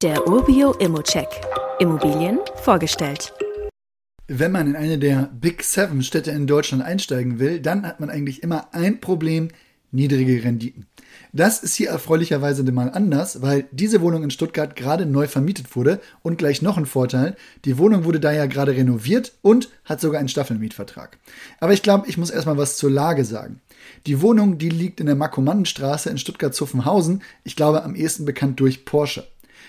Der Urbio Immocheck. Immobilien vorgestellt. Wenn man in eine der Big Seven Städte in Deutschland einsteigen will, dann hat man eigentlich immer ein Problem, niedrige Renditen. Das ist hier erfreulicherweise mal anders, weil diese Wohnung in Stuttgart gerade neu vermietet wurde und gleich noch ein Vorteil, die Wohnung wurde da ja gerade renoviert und hat sogar einen Staffelmietvertrag. Aber ich glaube, ich muss erstmal was zur Lage sagen. Die Wohnung, die liegt in der Markomannenstraße in Stuttgart-Zuffenhausen, ich glaube am ehesten bekannt durch Porsche.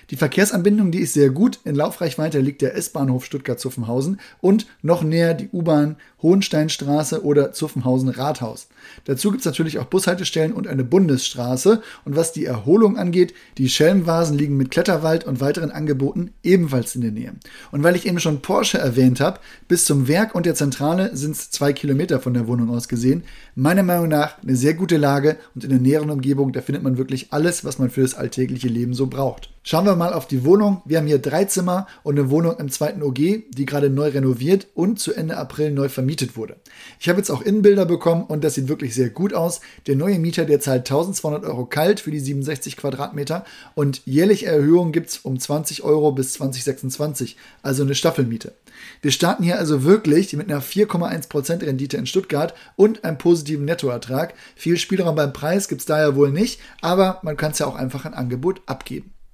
Die Verkehrsanbindung, die ist sehr gut. In Laufreichweite liegt der S-Bahnhof Stuttgart-Zuffenhausen und noch näher die U-Bahn Hohensteinstraße oder Zuffenhausen-Rathaus. Dazu gibt es natürlich auch Bushaltestellen und eine Bundesstraße. Und was die Erholung angeht, die Schelmvasen liegen mit Kletterwald und weiteren Angeboten ebenfalls in der Nähe. Und weil ich eben schon Porsche erwähnt habe, bis zum Werk und der Zentrale sind es zwei Kilometer von der Wohnung aus gesehen. Meiner Meinung nach eine sehr gute Lage und in der näheren Umgebung, da findet man wirklich alles, was man für das alltägliche Leben so braucht. Schauen wir mal auf die Wohnung. Wir haben hier drei Zimmer und eine Wohnung im zweiten OG, die gerade neu renoviert und zu Ende April neu vermietet wurde. Ich habe jetzt auch Innenbilder bekommen und das sieht wirklich sehr gut aus. Der neue Mieter, der zahlt 1200 Euro kalt für die 67 Quadratmeter und jährliche Erhöhungen gibt es um 20 Euro bis 2026, also eine Staffelmiete. Wir starten hier also wirklich mit einer 4,1% Rendite in Stuttgart und einem positiven Nettoertrag. Viel Spielraum beim Preis gibt es daher wohl nicht, aber man kann es ja auch einfach ein Angebot abgeben.